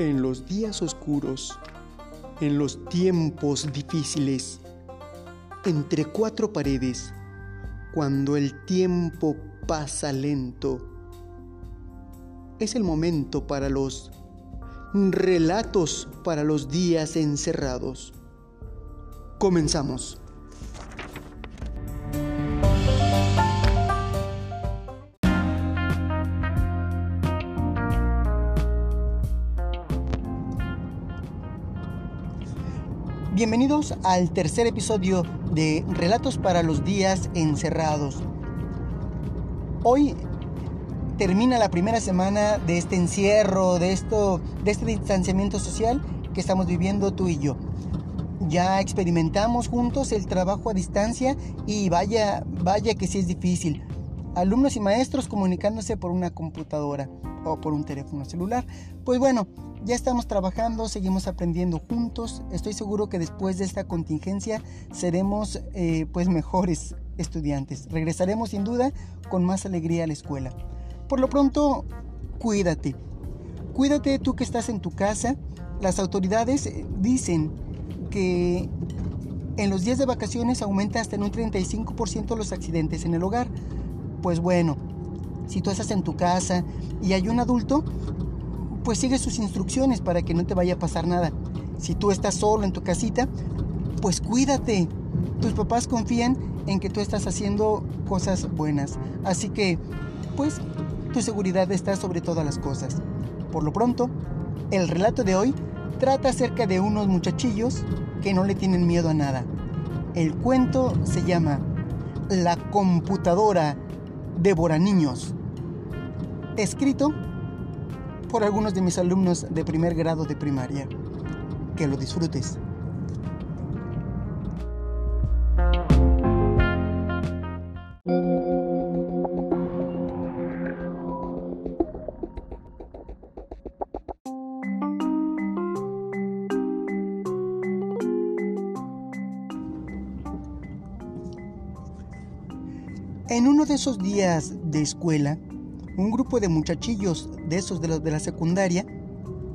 En los días oscuros, en los tiempos difíciles, entre cuatro paredes, cuando el tiempo pasa lento, es el momento para los relatos para los días encerrados. Comenzamos. Bienvenidos al tercer episodio de Relatos para los días encerrados. Hoy termina la primera semana de este encierro, de esto, de este distanciamiento social que estamos viviendo tú y yo. Ya experimentamos juntos el trabajo a distancia y vaya, vaya que sí es difícil. Alumnos y maestros comunicándose por una computadora o por un teléfono celular. Pues bueno, ya estamos trabajando, seguimos aprendiendo juntos. Estoy seguro que después de esta contingencia seremos eh, pues mejores estudiantes. Regresaremos sin duda con más alegría a la escuela. Por lo pronto, cuídate. Cuídate tú que estás en tu casa. Las autoridades eh, dicen que en los días de vacaciones aumenta hasta en un 35% los accidentes en el hogar. Pues bueno, si tú estás en tu casa y hay un adulto, pues sigue sus instrucciones para que no te vaya a pasar nada. Si tú estás solo en tu casita, pues cuídate. Tus papás confían en que tú estás haciendo cosas buenas. Así que, pues, tu seguridad está sobre todas las cosas. Por lo pronto, el relato de hoy trata acerca de unos muchachillos que no le tienen miedo a nada. El cuento se llama La computadora devora niños. Escrito por algunos de mis alumnos de primer grado de primaria. Que lo disfrutes. En uno de esos días de escuela, un grupo de muchachillos de esos de los de la secundaria,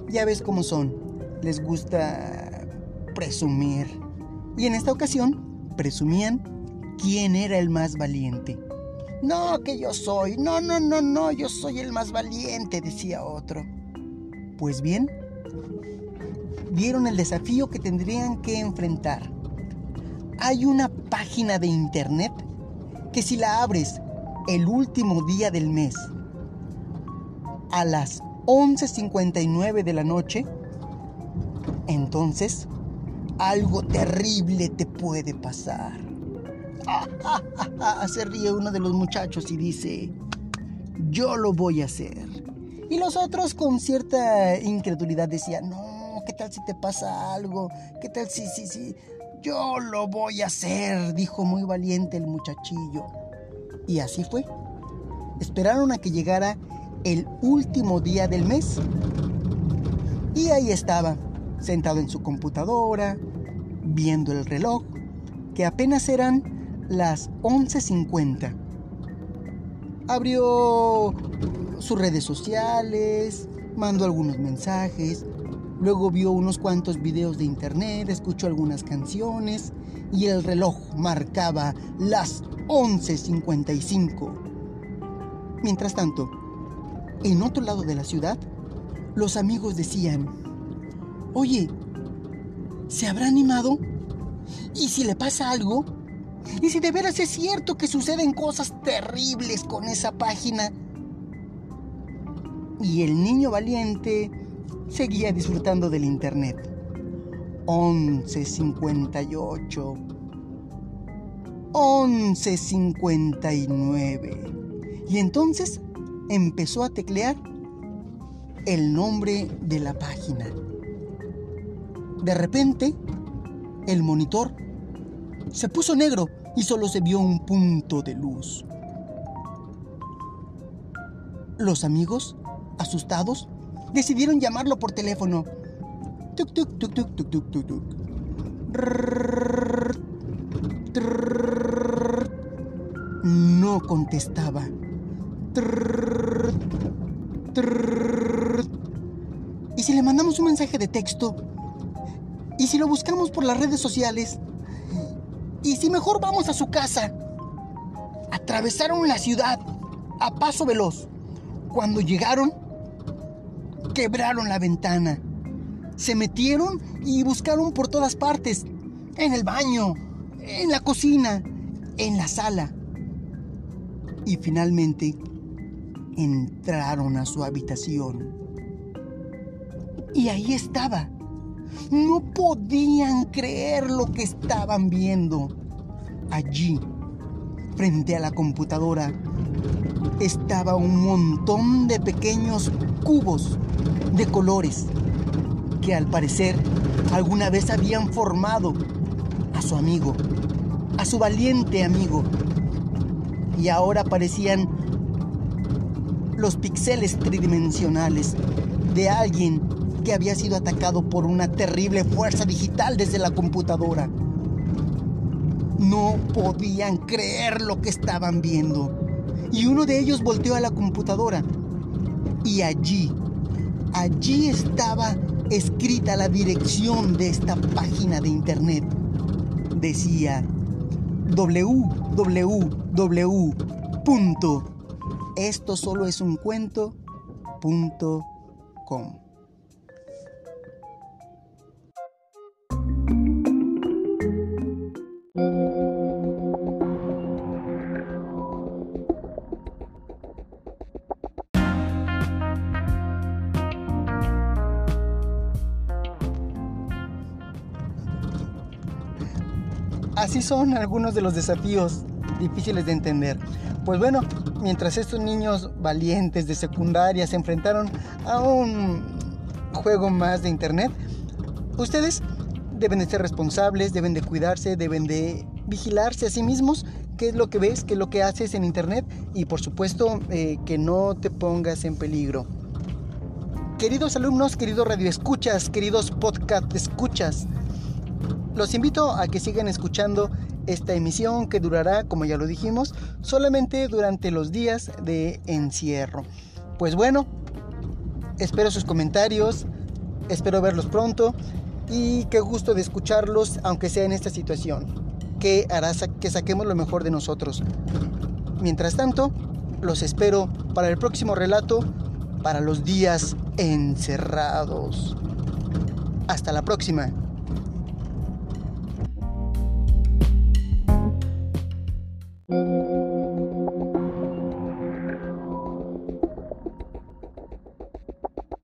ya ves cómo son, les gusta presumir. Y en esta ocasión, presumían quién era el más valiente. No, que yo soy, no, no, no, no, yo soy el más valiente, decía otro. Pues bien, vieron el desafío que tendrían que enfrentar. Hay una página de internet que si la abres el último día del mes a las 11.59 de la noche, entonces algo terrible te puede pasar. Se ríe uno de los muchachos y dice, yo lo voy a hacer. Y los otros con cierta incredulidad decían, no, ¿qué tal si te pasa algo? ¿Qué tal si, si, si? Yo lo voy a hacer, dijo muy valiente el muchachillo. Y así fue. Esperaron a que llegara el último día del mes. Y ahí estaba, sentado en su computadora, viendo el reloj, que apenas eran las 11.50. Abrió sus redes sociales, mandó algunos mensajes, luego vio unos cuantos videos de internet, escuchó algunas canciones y el reloj marcaba las 11.55. Mientras tanto, en otro lado de la ciudad, los amigos decían, oye, ¿se habrá animado? ¿Y si le pasa algo? ¿Y si de veras es cierto que suceden cosas terribles con esa página? Y el niño valiente seguía disfrutando del internet. 11.58. 11.59. Y entonces empezó a teclear el nombre de la página. De repente, el monitor se puso negro y solo se vio un punto de luz. Los amigos, asustados, decidieron llamarlo por teléfono. Tuk, tuk, tuk, No contestaba. Si le mandamos un mensaje de texto? ¿Y si lo buscamos por las redes sociales? ¿Y si mejor vamos a su casa? Atravesaron la ciudad a paso veloz. Cuando llegaron, quebraron la ventana. Se metieron y buscaron por todas partes. En el baño, en la cocina, en la sala. Y finalmente entraron a su habitación. Y ahí estaba. No podían creer lo que estaban viendo. Allí, frente a la computadora, estaba un montón de pequeños cubos de colores que al parecer alguna vez habían formado a su amigo, a su valiente amigo. Y ahora parecían los píxeles tridimensionales de alguien que había sido atacado por una terrible fuerza digital desde la computadora. No podían creer lo que estaban viendo. Y uno de ellos volteó a la computadora. Y allí, allí estaba escrita la dirección de esta página de internet. Decía www. Esto solo es un cuento.com. Así son algunos de los desafíos difíciles de entender. Pues bueno, mientras estos niños valientes de secundaria se enfrentaron a un juego más de internet, ustedes deben de ser responsables, deben de cuidarse, deben de vigilarse a sí mismos, qué es lo que ves, qué es lo que haces en internet y por supuesto eh, que no te pongas en peligro. Queridos alumnos, queridos radioescuchas, queridos podcast escuchas, los invito a que sigan escuchando esta emisión que durará, como ya lo dijimos, solamente durante los días de encierro. Pues bueno, espero sus comentarios, espero verlos pronto y qué gusto de escucharlos, aunque sea en esta situación, que hará que saquemos lo mejor de nosotros. Mientras tanto, los espero para el próximo relato, para los días encerrados. Hasta la próxima.